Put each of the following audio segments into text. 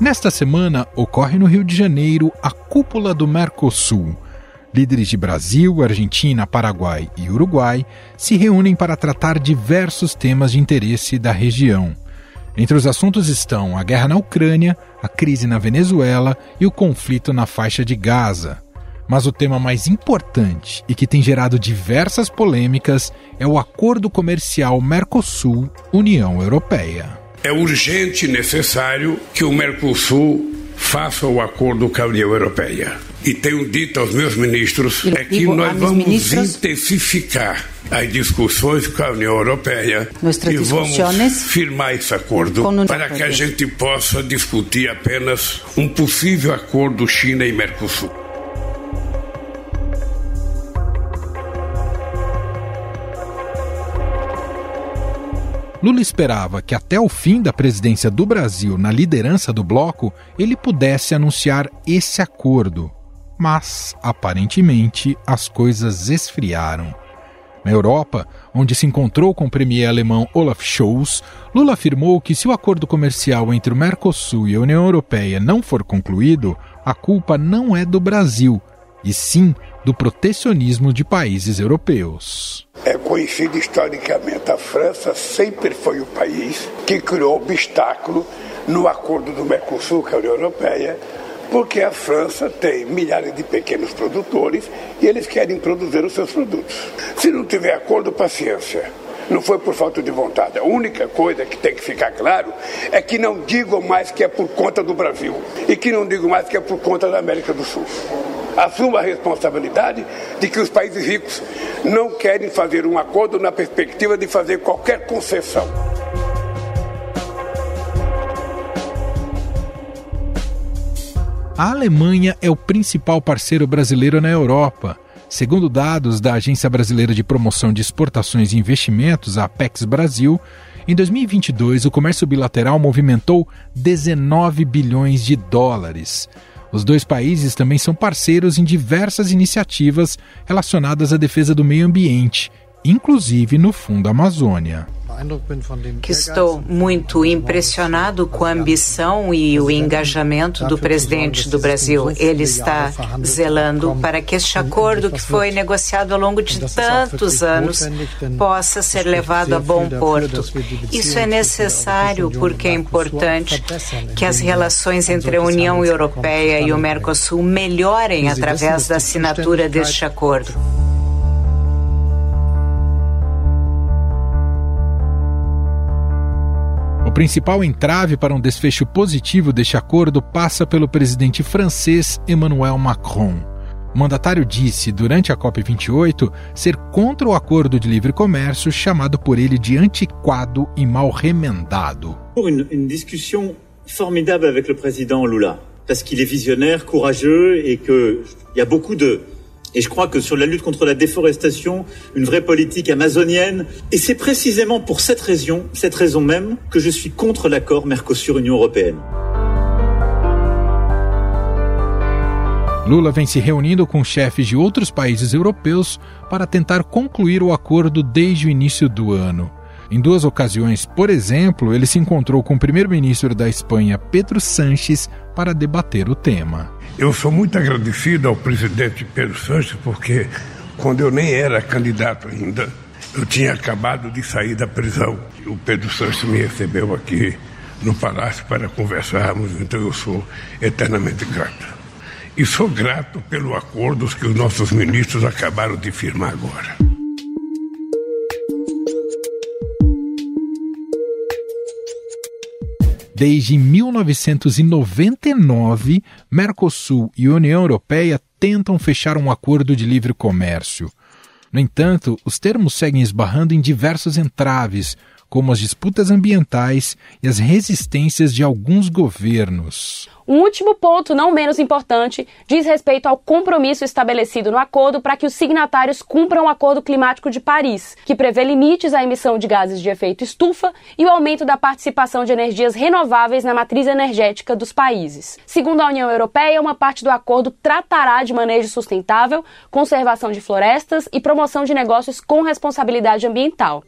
Nesta semana, ocorre no Rio de Janeiro a cúpula do Mercosul. Líderes de Brasil, Argentina, Paraguai e Uruguai se reúnem para tratar diversos temas de interesse da região. Entre os assuntos estão a guerra na Ucrânia, a crise na Venezuela e o conflito na faixa de Gaza. Mas o tema mais importante e que tem gerado diversas polêmicas é o acordo comercial Mercosul-União Europeia. É urgente e necessário que o Mercosul faça o acordo com a União Europeia. E tenho dito aos meus ministros é que nós vamos ministros, intensificar as discussões com a União Europeia e vamos firmar esse acordo para que a gente possa discutir apenas um possível acordo China e Mercosul. Lula esperava que até o fim da presidência do Brasil na liderança do bloco ele pudesse anunciar esse acordo. Mas, aparentemente, as coisas esfriaram. Na Europa, onde se encontrou com o premier alemão Olaf Scholz, Lula afirmou que se o acordo comercial entre o Mercosul e a União Europeia não for concluído, a culpa não é do Brasil, e sim do protecionismo de países europeus. É conhecido historicamente, a França sempre foi o país que criou obstáculo no acordo do Mercosul com a União Europeia, porque a França tem milhares de pequenos produtores e eles querem produzir os seus produtos. Se não tiver acordo, paciência. Não foi por falta de vontade. A única coisa que tem que ficar claro é que não digam mais que é por conta do Brasil e que não digam mais que é por conta da América do Sul assuma a responsabilidade de que os países ricos não querem fazer um acordo na perspectiva de fazer qualquer concessão. A Alemanha é o principal parceiro brasileiro na Europa. Segundo dados da Agência Brasileira de Promoção de Exportações e Investimentos, a Apex Brasil, em 2022 o comércio bilateral movimentou 19 bilhões de dólares. Os dois países também são parceiros em diversas iniciativas relacionadas à defesa do meio ambiente, inclusive no Fundo Amazônia que estou muito impressionado com a ambição e o engajamento do presidente do Brasil. Ele está zelando para que este acordo que foi negociado ao longo de tantos anos possa ser levado a bom porto. Isso é necessário porque é importante que as relações entre a União Europeia e o Mercosul melhorem através da assinatura deste acordo. O principal entrave para um desfecho positivo deste acordo passa pelo presidente francês Emmanuel Macron. O mandatário disse, durante a COP28, ser contra o acordo de livre comércio chamado por ele de antiquado e mal remendado. Une, une discussion formidable avec le président Lula, qu'il est visionnaire, courageux et qu'il y a beaucoup de Et je crois que sur la lutte contre la déforestation, une vraie politique amazonienne, et c'est précisément pour cette raison, cette raison même, que je suis contre l'accord Mercosur-Union européenne. Lula vem se reunindo com chefes de outros países europeus para tentar concluir o acordo desde o início do ano. Em duas ocasiões, por exemplo, ele se encontrou com o primeiro-ministro da Espanha, Pedro Sanches, para debater o tema. Eu sou muito agradecido ao presidente Pedro Sanches, porque quando eu nem era candidato ainda, eu tinha acabado de sair da prisão. O Pedro Sanches me recebeu aqui no palácio para conversarmos, então eu sou eternamente grato. E sou grato pelo acordo que os nossos ministros acabaram de firmar agora. Desde 1999, Mercosul e União Europeia tentam fechar um acordo de livre comércio. No entanto, os termos seguem esbarrando em diversos entraves, como as disputas ambientais e as resistências de alguns governos. Um último ponto, não menos importante, diz respeito ao compromisso estabelecido no acordo para que os signatários cumpram o Acordo Climático de Paris, que prevê limites à emissão de gases de efeito estufa e o aumento da participação de energias renováveis na matriz energética dos países. Segundo a União Europeia, uma parte do acordo tratará de manejo sustentável, conservação de florestas e promoção de negócios com responsabilidade ambiental.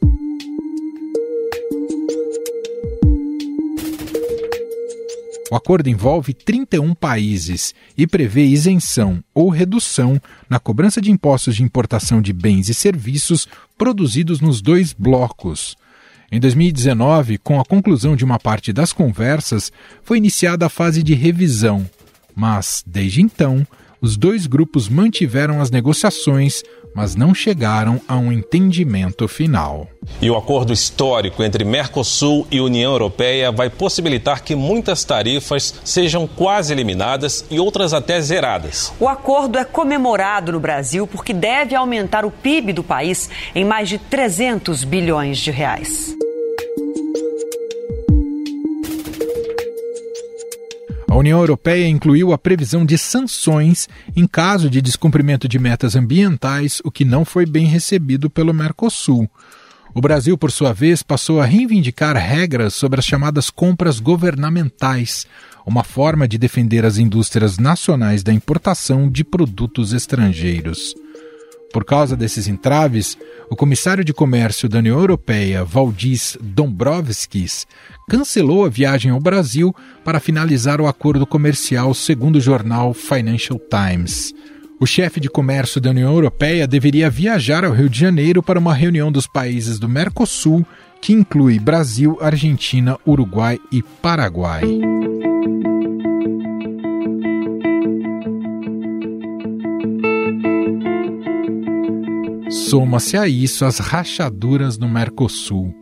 O acordo envolve 31 países e prevê isenção ou redução na cobrança de impostos de importação de bens e serviços produzidos nos dois blocos. Em 2019, com a conclusão de uma parte das conversas, foi iniciada a fase de revisão. Mas, desde então, os dois grupos mantiveram as negociações, mas não chegaram a um entendimento final. E o acordo histórico entre Mercosul e União Europeia vai possibilitar que muitas tarifas sejam quase eliminadas e outras até zeradas. O acordo é comemorado no Brasil porque deve aumentar o PIB do país em mais de 300 bilhões de reais. A União Europeia incluiu a previsão de sanções em caso de descumprimento de metas ambientais, o que não foi bem recebido pelo Mercosul. O Brasil, por sua vez, passou a reivindicar regras sobre as chamadas compras governamentais, uma forma de defender as indústrias nacionais da importação de produtos estrangeiros. Por causa desses entraves, o comissário de comércio da União Europeia, Valdis Dombrovskis, cancelou a viagem ao Brasil para finalizar o acordo comercial, segundo o jornal Financial Times. O chefe de comércio da União Europeia deveria viajar ao Rio de Janeiro para uma reunião dos países do Mercosul, que inclui Brasil, Argentina, Uruguai e Paraguai. Soma-se a isso as rachaduras no Mercosul.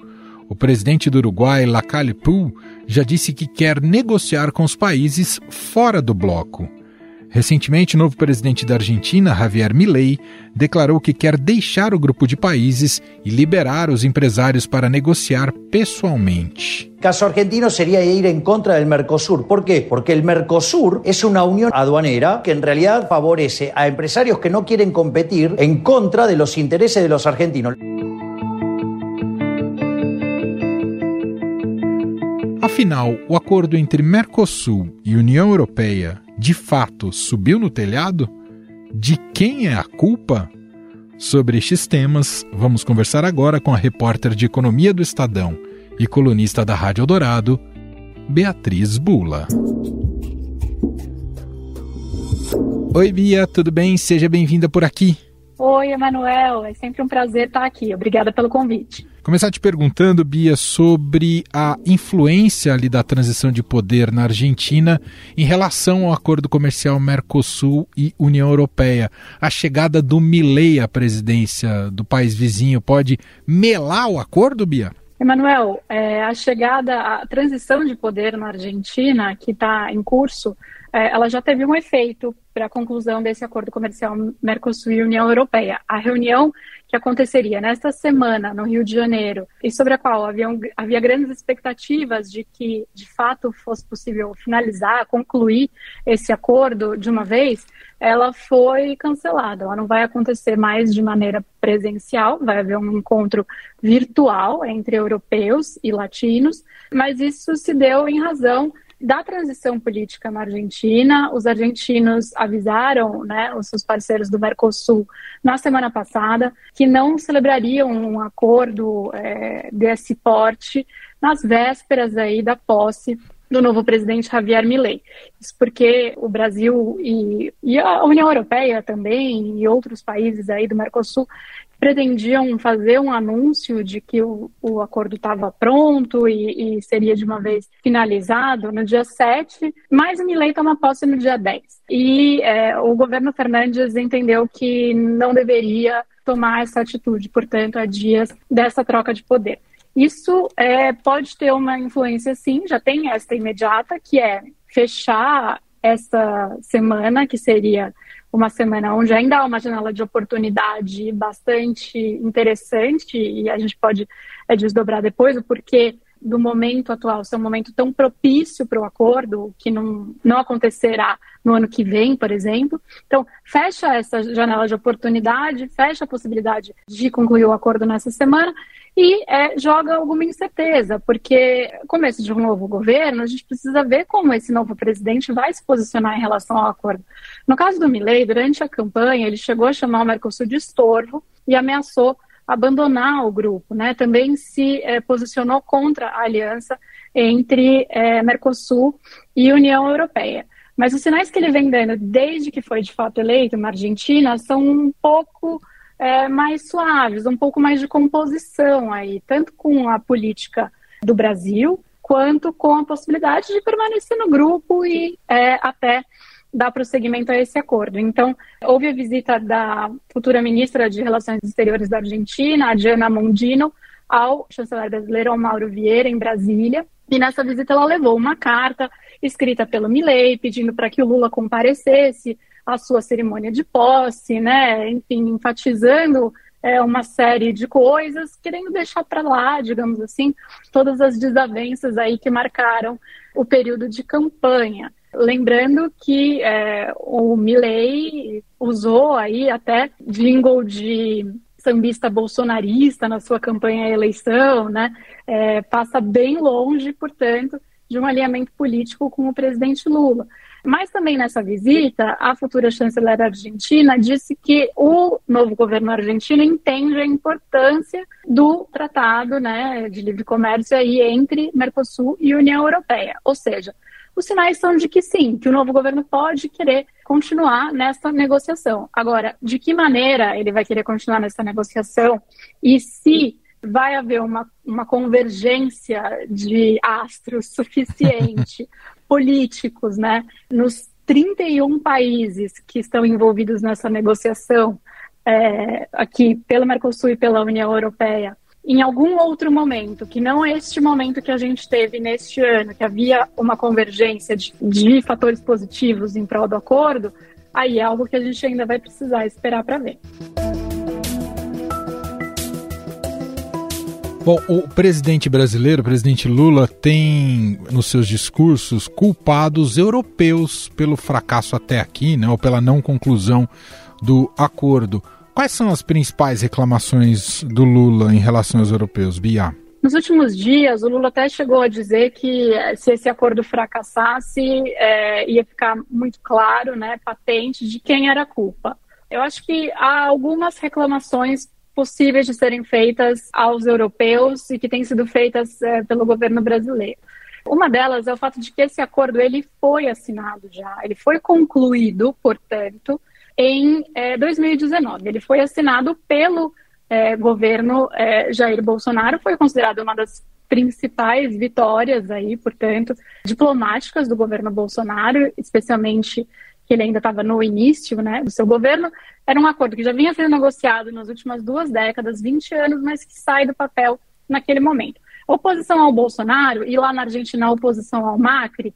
O presidente do Uruguai, Lacalle Pou, já disse que quer negociar com os países fora do bloco. Recentemente, o novo presidente da Argentina, Javier Milei, declarou que quer deixar o grupo de países e liberar os empresários para negociar pessoalmente. Caso argentino sería ir en contra del Mercosur. ¿Por qué? Porque el Mercosur es una unión aduanera que en realidad favorece a empresarios que no quieren competir en contra de los intereses de los argentinos. Afinal, o acordo entre Mercosul e União Europeia de fato subiu no telhado? De quem é a culpa? Sobre estes temas, vamos conversar agora com a repórter de Economia do Estadão e colunista da Rádio Dourado, Beatriz Bula. Oi, Bia, tudo bem? Seja bem-vinda por aqui. Oi, Emanuel, é sempre um prazer estar aqui. Obrigada pelo convite. Começar te perguntando, Bia, sobre a influência ali da transição de poder na Argentina em relação ao acordo comercial Mercosul e União Europeia. A chegada do Milei à presidência do país vizinho pode melar o acordo, Bia? Emanuel, é, a chegada, a transição de poder na Argentina, que está em curso, é, ela já teve um efeito para a conclusão desse acordo comercial Mercosul e União Europeia. A reunião que aconteceria nesta semana no Rio de Janeiro e sobre a qual havia, havia grandes expectativas de que, de fato, fosse possível finalizar, concluir esse acordo de uma vez, ela foi cancelada. Ela não vai acontecer mais de maneira presencial, vai haver um encontro virtual entre europeus e latinos, mas isso se deu em razão da transição política na Argentina. Os argentinos avisaram né, os seus parceiros do Mercosul na semana passada que não celebrariam um acordo é, desse porte nas vésperas aí da posse do novo presidente Javier Milei. Isso porque o Brasil e, e, a União Europeia também e outros países aí do Mercosul pretendiam fazer um anúncio de que o, o acordo estava pronto e, e, seria de uma vez finalizado no dia 7, mas Milei toma posse no dia 10. E é, o governo Fernandes entendeu que não deveria tomar essa atitude, portanto, há dias dessa troca de poder. Isso é, pode ter uma influência, sim, já tem esta imediata, que é fechar essa semana, que seria uma semana onde ainda há uma janela de oportunidade bastante interessante e a gente pode é, desdobrar depois o porquê do momento atual ser um momento tão propício para o acordo, que não, não acontecerá no ano que vem, por exemplo. Então, fecha essa janela de oportunidade, fecha a possibilidade de concluir o acordo nessa semana e é, joga alguma incerteza, porque começo de um novo governo, a gente precisa ver como esse novo presidente vai se posicionar em relação ao acordo. No caso do Milley, durante a campanha, ele chegou a chamar o Mercosul de estorvo e ameaçou abandonar o grupo, né? Também se é, posicionou contra a aliança entre é, Mercosul e União Europeia. Mas os sinais que ele vem dando desde que foi de fato eleito na Argentina são um pouco é, mais suaves, um pouco mais de composição aí, tanto com a política do Brasil, quanto com a possibilidade de permanecer no grupo e até dar prosseguimento a esse acordo. Então, houve a visita da futura ministra de Relações Exteriores da Argentina, a Diana Mondino, ao chanceler brasileiro Mauro Vieira, em Brasília. E nessa visita ela levou uma carta escrita pelo Milei, pedindo para que o Lula comparecesse à sua cerimônia de posse, né? Enfim, enfatizando é, uma série de coisas, querendo deixar para lá, digamos assim, todas as desavenças aí que marcaram o período de campanha. Lembrando que é, o Milley usou aí até jingle de sambista bolsonarista na sua campanha à eleição, né? É, passa bem longe, portanto, de um alinhamento político com o presidente Lula. Mas também nessa visita, a futura chanceler argentina disse que o novo governo argentino entende a importância do tratado né, de livre comércio aí entre Mercosul e União Europeia. Ou seja, os sinais são de que sim, que o novo governo pode querer continuar nessa negociação. Agora, de que maneira ele vai querer continuar nessa negociação e se vai haver uma, uma convergência de astros suficiente políticos, né, nos 31 países que estão envolvidos nessa negociação, é, aqui pelo Mercosul e pela União Europeia, em algum outro momento, que não este momento que a gente teve neste ano, que havia uma convergência de, de fatores positivos em prol do acordo, aí é algo que a gente ainda vai precisar esperar para ver. Bom, o presidente brasileiro, o presidente Lula, tem nos seus discursos culpado os europeus pelo fracasso até aqui, né, ou pela não conclusão do acordo. Quais são as principais reclamações do Lula em relação aos europeus, Bia? Nos últimos dias, o Lula até chegou a dizer que eh, se esse acordo fracassasse, é, ia ficar muito claro, né, patente, de quem era a culpa. Eu acho que há algumas reclamações possíveis de serem feitas aos europeus e que têm sido feitas é, pelo governo brasileiro. Uma delas é o fato de que esse acordo ele foi assinado já, ele foi concluído, portanto, em é, 2019. Ele foi assinado pelo é, governo é, Jair Bolsonaro, foi considerado uma das principais vitórias aí, portanto, diplomáticas do governo Bolsonaro, especialmente que ele ainda estava no início né, do seu governo, era um acordo que já vinha sendo negociado nas últimas duas décadas, 20 anos, mas que sai do papel naquele momento. Oposição ao Bolsonaro e lá na Argentina oposição ao Macri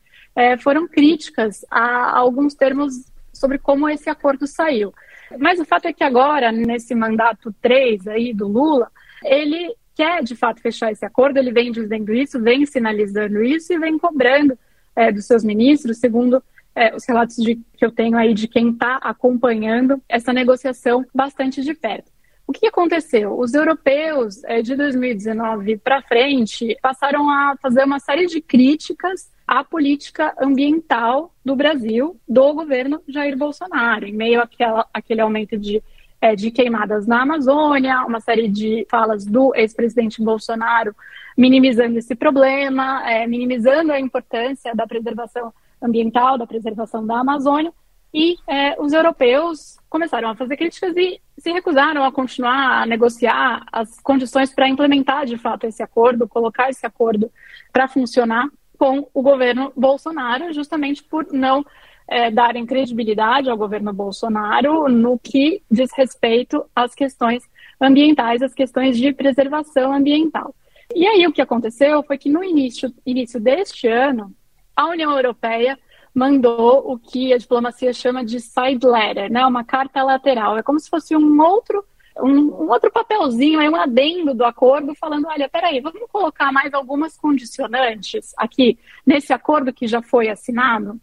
foram críticas a, a alguns termos sobre como esse acordo saiu. Mas o fato é que agora, nesse mandato 3 aí do Lula, ele quer de fato fechar esse acordo, ele vem dizendo isso, vem sinalizando isso e vem cobrando é, dos seus ministros, segundo é, os relatos de, que eu tenho aí de quem está acompanhando essa negociação bastante de perto. O que aconteceu? Os europeus é, de 2019 para frente passaram a fazer uma série de críticas à política ambiental do Brasil, do governo Jair Bolsonaro, em meio àquela, àquele aumento de, é, de queimadas na Amazônia, uma série de falas do ex-presidente Bolsonaro minimizando esse problema, é, minimizando a importância da preservação ambiental, da preservação da Amazônia, e é, os europeus começaram a fazer críticas e se recusaram a continuar a negociar as condições para implementar de fato esse acordo, colocar esse acordo para funcionar com o governo Bolsonaro, justamente por não é, darem credibilidade ao governo Bolsonaro no que diz respeito às questões ambientais, às questões de preservação ambiental. E aí o que aconteceu foi que no início, início deste ano, a União Europeia mandou o que a diplomacia chama de side letter, né, uma carta lateral. É como se fosse um outro um, um, outro papelzinho, um adendo do acordo, falando: olha, peraí, vamos colocar mais algumas condicionantes aqui nesse acordo que já foi assinado.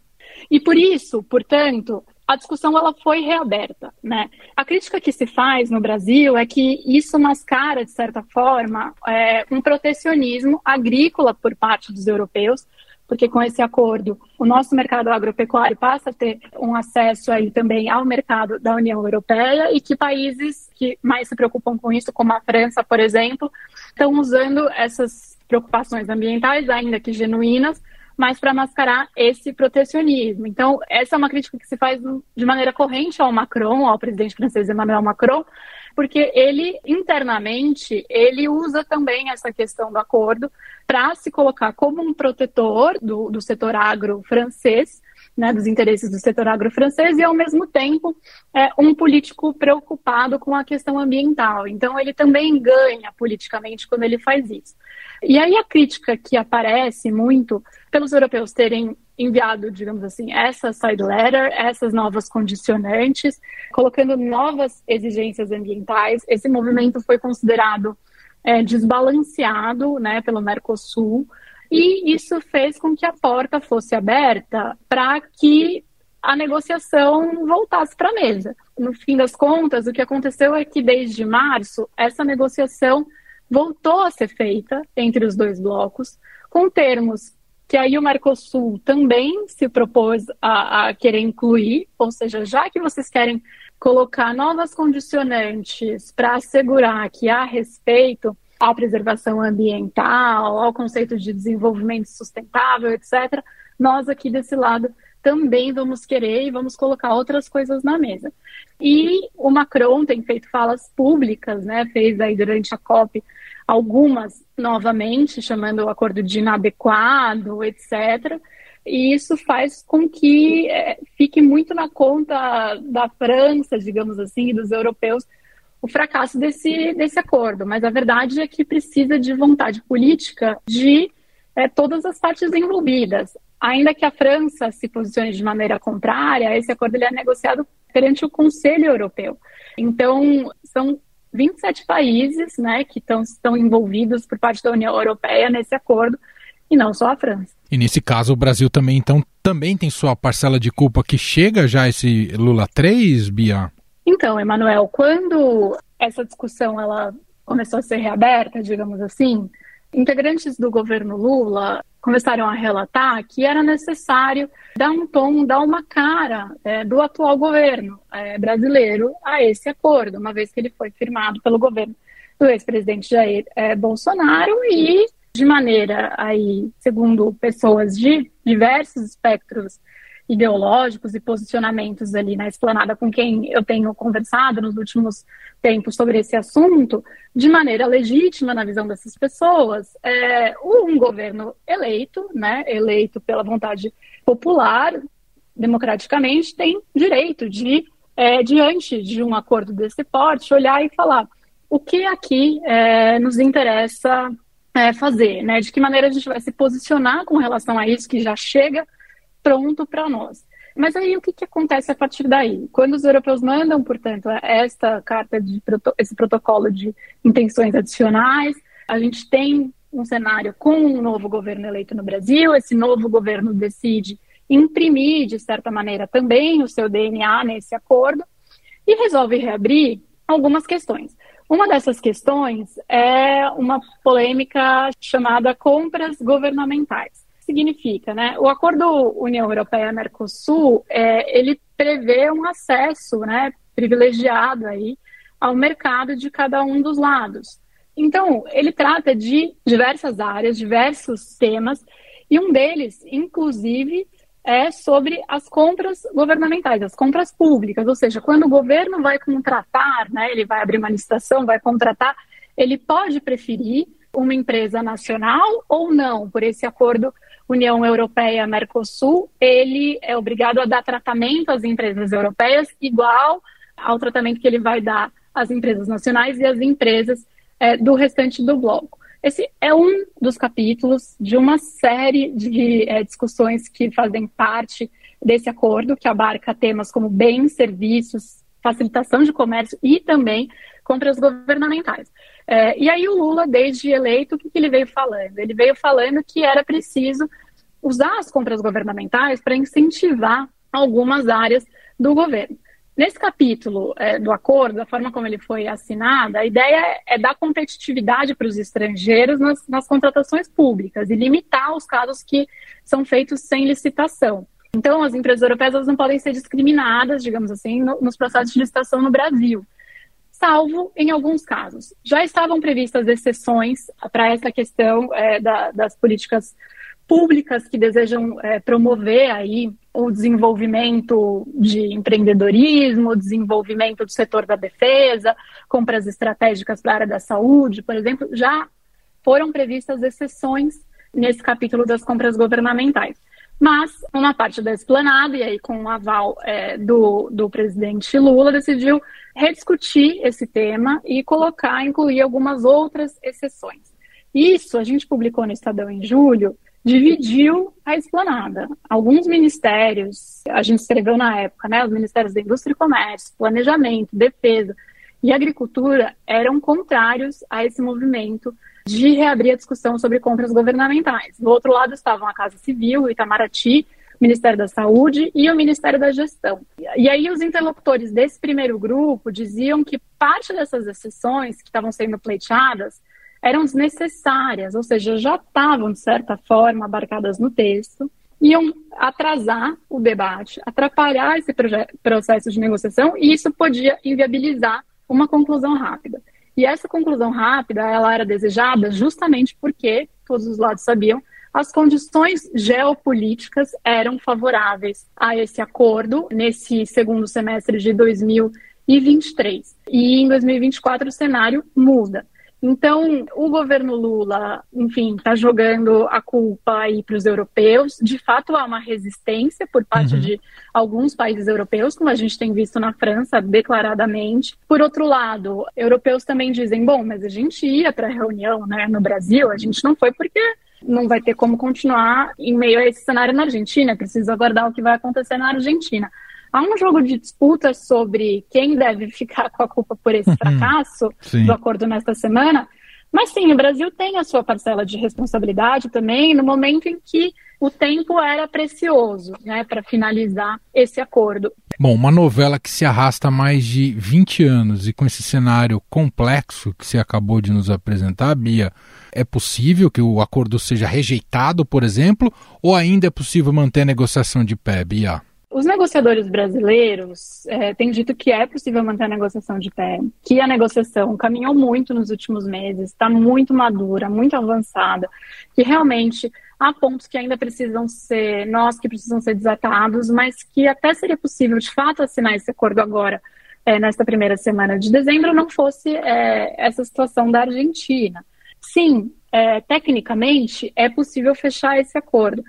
E por isso, portanto, a discussão ela foi reaberta. Né? A crítica que se faz no Brasil é que isso mascara, de certa forma, é, um protecionismo agrícola por parte dos europeus, porque com esse acordo o nosso mercado agropecuário passa a ter um acesso aí também ao mercado da União Europeia e que países que mais se preocupam com isso, como a França, por exemplo, estão usando essas preocupações ambientais, ainda que genuínas, mas para mascarar esse protecionismo. Então, essa é uma crítica que se faz de maneira corrente ao Macron, ao presidente francês Emmanuel Macron, porque ele internamente ele usa também essa questão do acordo para se colocar como um protetor do, do setor agro francês, né, dos interesses do setor agro francês e ao mesmo tempo é, um político preocupado com a questão ambiental. Então ele também ganha politicamente quando ele faz isso. E aí a crítica que aparece muito pelos europeus terem enviado, digamos assim, essa side letter, essas novas condicionantes, colocando novas exigências ambientais. Esse movimento foi considerado é, desbalanceado né, pelo Mercosul, e isso fez com que a porta fosse aberta para que a negociação voltasse para a mesa. No fim das contas, o que aconteceu é que desde março, essa negociação voltou a ser feita entre os dois blocos, com termos que aí o Mercosul também se propôs a, a, querer incluir, ou seja, já que vocês querem colocar novas condicionantes para assegurar que há respeito à preservação ambiental, ao conceito de desenvolvimento sustentável, etc., nós aqui desse lado também vamos querer e vamos colocar outras coisas na mesa. E o Macron tem feito falas públicas, né? Fez aí durante a COP algumas novamente, chamando o acordo de inadequado, etc. E isso faz com que é, fique muito na conta da França, digamos assim, e dos europeus, o fracasso desse, desse acordo. Mas a verdade é que precisa de vontade política de é, todas as partes envolvidas. Ainda que a França se posicione de maneira contrária, esse acordo ele é negociado perante o Conselho Europeu. Então, são 27 países né, que tão, estão envolvidos por parte da União Europeia nesse acordo, e não só a França. E nesse caso, o Brasil também, então, também tem sua parcela de culpa que chega já esse Lula 3, Bia? Então, Emanuel, quando essa discussão ela começou a ser reaberta, digamos assim, integrantes do governo Lula começaram a relatar que era necessário dar um tom, dar uma cara é, do atual governo é, brasileiro a esse acordo, uma vez que ele foi firmado pelo governo do ex-presidente Jair é, Bolsonaro e de maneira aí, segundo pessoas de diversos espectros ideológicos e posicionamentos ali na esplanada com quem eu tenho conversado nos últimos tempos sobre esse assunto, de maneira legítima na visão dessas pessoas, é, um governo eleito, né, eleito pela vontade popular, democraticamente, tem direito de, é, diante de um acordo desse porte, olhar e falar o que aqui é, nos interessa é, fazer, né, de que maneira a gente vai se posicionar com relação a isso que já chega pronto para nós. Mas aí o que, que acontece a partir daí? Quando os europeus mandam, portanto, esta carta de esse protocolo de intenções adicionais, a gente tem um cenário com um novo governo eleito no Brasil, esse novo governo decide imprimir, de certa maneira, também o seu DNA nesse acordo e resolve reabrir algumas questões. Uma dessas questões é uma polêmica chamada compras governamentais significa, né? O acordo União Europeia-Mercosul, é, ele prevê um acesso, né, privilegiado aí ao mercado de cada um dos lados. Então, ele trata de diversas áreas, diversos temas, e um deles, inclusive, é sobre as compras governamentais, as compras públicas, ou seja, quando o governo vai contratar, né, ele vai abrir uma licitação, vai contratar, ele pode preferir uma empresa nacional ou não, por esse acordo União Europeia-Mercosul, ele é obrigado a dar tratamento às empresas europeias igual ao tratamento que ele vai dar às empresas nacionais e às empresas é, do restante do bloco. Esse é um dos capítulos de uma série de é, discussões que fazem parte desse acordo, que abarca temas como bens, serviços, facilitação de comércio e também compras governamentais. É, e aí o Lula, desde eleito, o que, que ele veio falando? Ele veio falando que era preciso usar as compras governamentais para incentivar algumas áreas do governo. Nesse capítulo é, do acordo, da forma como ele foi assinado, a ideia é dar competitividade para os estrangeiros nas, nas, contratações públicas e limitar os casos que são feitos sem licitação. Então, as empresas europeias não podem ser discriminadas, digamos assim, no, nos processos de licitação no Brasil, salvo em alguns casos. Já estavam previstas exceções para essa questão é, da, das políticas públicas que desejam é, promover aí o desenvolvimento de empreendedorismo, o desenvolvimento do setor da defesa, compras estratégicas para a área da saúde, por exemplo, já foram previstas exceções nesse capítulo das compras governamentais. Mas uma parte da esplanada, e aí com o aval é, do, do presidente Lula, decidiu rediscutir esse tema e colocar, incluir algumas outras exceções. Isso a gente publicou no Estadão em julho, dividiu a esplanada. Alguns ministérios, a gente escreveu na época, né, os ministérios da Indústria e Comércio, Planejamento, Defesa e Agricultura eram contrários a esse movimento de reabrir a discussão sobre compras governamentais. Do outro lado estavam a Casa Civil, o Itamaraty, o Ministério da Saúde e o Ministério da Gestão. E aí os interlocutores desse primeiro grupo diziam que parte dessas exceções que estavam sendo pleiteadas eram desnecessárias, ou seja, já estavam, de certa forma, abarcadas no texto, iam atrasar o debate, atrapalhar esse processo de negociação, e isso podia inviabilizar uma conclusão rápida. E essa conclusão rápida, ela era desejada justamente porque, todos os lados sabiam, as condições geopolíticas eram favoráveis a esse acordo nesse segundo semestre de 2023. E em 2024 o cenário muda. Então, o governo Lula, enfim, está jogando a culpa aí para os europeus. De fato, há uma resistência por parte uhum. de alguns países europeus, como a gente tem visto na França, declaradamente. Por outro lado, europeus também dizem: bom, mas a gente ia para a reunião né, no Brasil, a gente não foi porque não vai ter como continuar em meio a esse cenário na Argentina, precisa aguardar o que vai acontecer na Argentina. Há um jogo de disputa sobre quem deve ficar com a culpa por esse uhum. fracasso sim. do acordo nesta semana. Mas sim, o Brasil tem a sua parcela de responsabilidade também no momento em que o tempo era precioso né, para finalizar esse acordo. Bom, uma novela que se arrasta há mais de 20 anos e com esse cenário complexo que você acabou de nos apresentar, Bia, é possível que o acordo seja rejeitado, por exemplo, ou ainda é possível manter a negociação de pé, Bia? Os negociadores brasileiros é, têm dito que é possível manter a negociação de pé, que a negociação caminhou muito nos últimos meses, está muito madura, muito avançada, que realmente há pontos que ainda precisam ser, nós que precisam ser desatados, mas que até seria possível de fato assinar esse acordo agora, é, nesta primeira semana de dezembro, não fosse é, essa situação da Argentina. Sim, é, tecnicamente é possível fechar esse acordo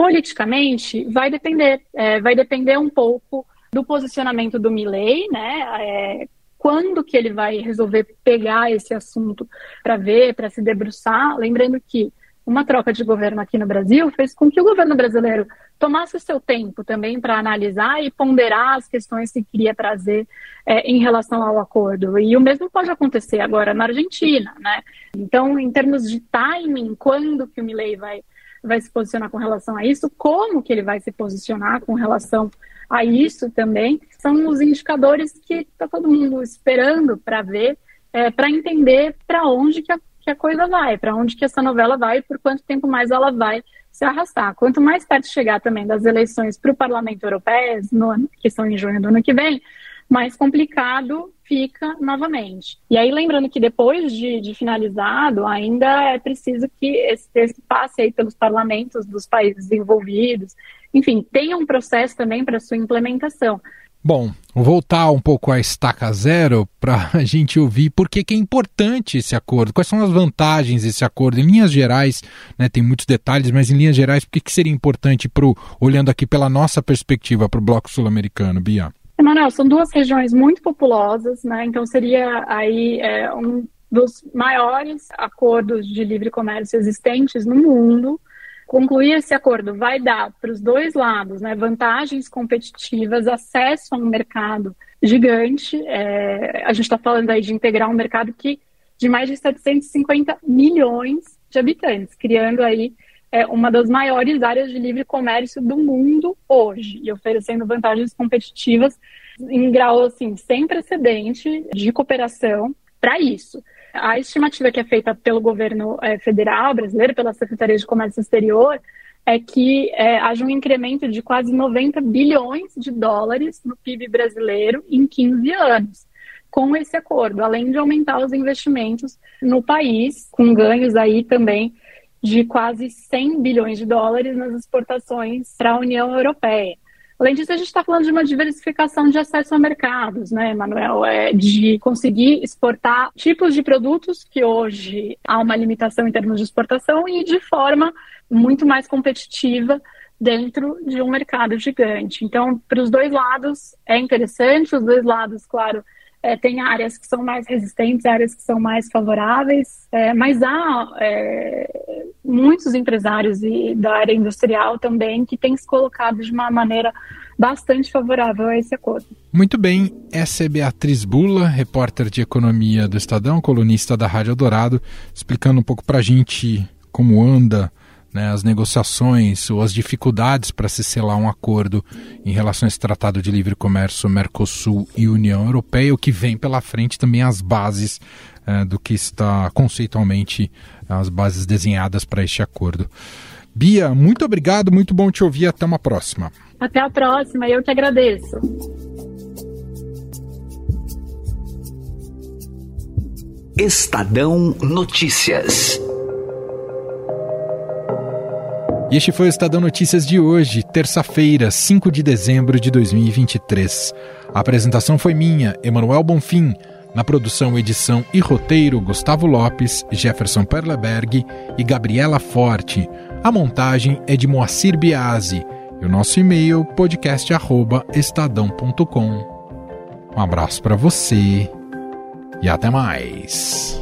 politicamente vai depender, é, vai depender um pouco do posicionamento do Milley, né? É, quando que ele vai resolver pegar esse assunto para ver, para se debruçar, lembrando que uma troca de governo aqui no Brasil fez com que o governo brasileiro tomasse o seu tempo também para analisar e ponderar as questões que queria trazer é, em relação ao acordo. E o mesmo pode acontecer agora na Argentina, né? Então, em termos de timing, quando que o Milley vai vai se posicionar com relação a isso, como que ele vai se posicionar com relação a isso também, são os indicadores que está todo mundo esperando para ver, é, para entender para onde que a, que a coisa vai, para onde que essa novela vai e por quanto tempo mais ela vai se arrastar. Quanto mais perto chegar também das eleições para o Parlamento Europeu, no, que são em junho do ano que vem, mais complicado fica novamente. E aí, lembrando que depois de, de, finalizado, ainda é preciso que esse texto passe aí pelos parlamentos dos países envolvidos. Enfim, tenha um processo também para sua implementação. Bom, voltar um pouco à estaca zero para a gente ouvir por que, que é importante esse acordo, quais são as vantagens desse acordo. Em linhas gerais, né, tem muitos detalhes, mas em linhas gerais, por que, que seria importante, pro, olhando aqui pela nossa perspectiva para o Bloco Sul-Americano, Bia? Emanuel, são duas regiões muito populosas, né? Então seria aí é, um dos maiores acordos de livre comércio existentes no mundo. Concluir esse acordo vai dar para os dois lados né, vantagens competitivas, acesso a um mercado gigante. É, a gente está falando aí de integrar um mercado que de mais de 750 milhões de habitantes, criando aí é uma das maiores áreas de livre comércio do mundo hoje e oferecendo vantagens competitivas em grau assim sem precedente de cooperação para isso. A estimativa que é feita pelo governo é, federal brasileiro, pela Secretaria de Comércio Exterior, é que é, haja um incremento de quase 90 bilhões de dólares no PIB brasileiro em 15 anos com esse acordo, além de aumentar os investimentos no país, com ganhos aí também de quase 100 bilhões de dólares nas exportações para a União Europeia. Além disso, a gente está falando de uma diversificação de acesso a mercados, né, Manuel? É de conseguir exportar tipos de produtos que hoje há uma limitação em termos de exportação e de forma muito mais competitiva dentro de um mercado gigante. Então, para os dois lados é interessante, os dois lados, claro, é, tem áreas que são mais resistentes, áreas que são mais favoráveis, é, mas há é, muitos empresários e, da área industrial também que têm se colocado de uma maneira bastante favorável a esse acordo. Muito bem, essa é Beatriz Bula, repórter de economia do Estadão, colunista da Rádio Dourado, explicando um pouco para a gente como anda né, as negociações ou as dificuldades para se selar um acordo em relação a esse Tratado de Livre Comércio Mercosul e União Europeia, o que vem pela frente também as bases é, do que está conceitualmente as bases desenhadas para este acordo. Bia, muito obrigado, muito bom te ouvir, até uma próxima. Até a próxima, eu que agradeço. Estadão Notícias. E este foi o Estadão Notícias de hoje, terça-feira, 5 de dezembro de 2023. A apresentação foi minha, Emanuel Bonfim. Na produção, edição e roteiro, Gustavo Lopes, Jefferson Perleberg e Gabriela Forte. A montagem é de Moacir Biasi. E o nosso e-mail, podcast.estadão.com. Um abraço para você e até mais.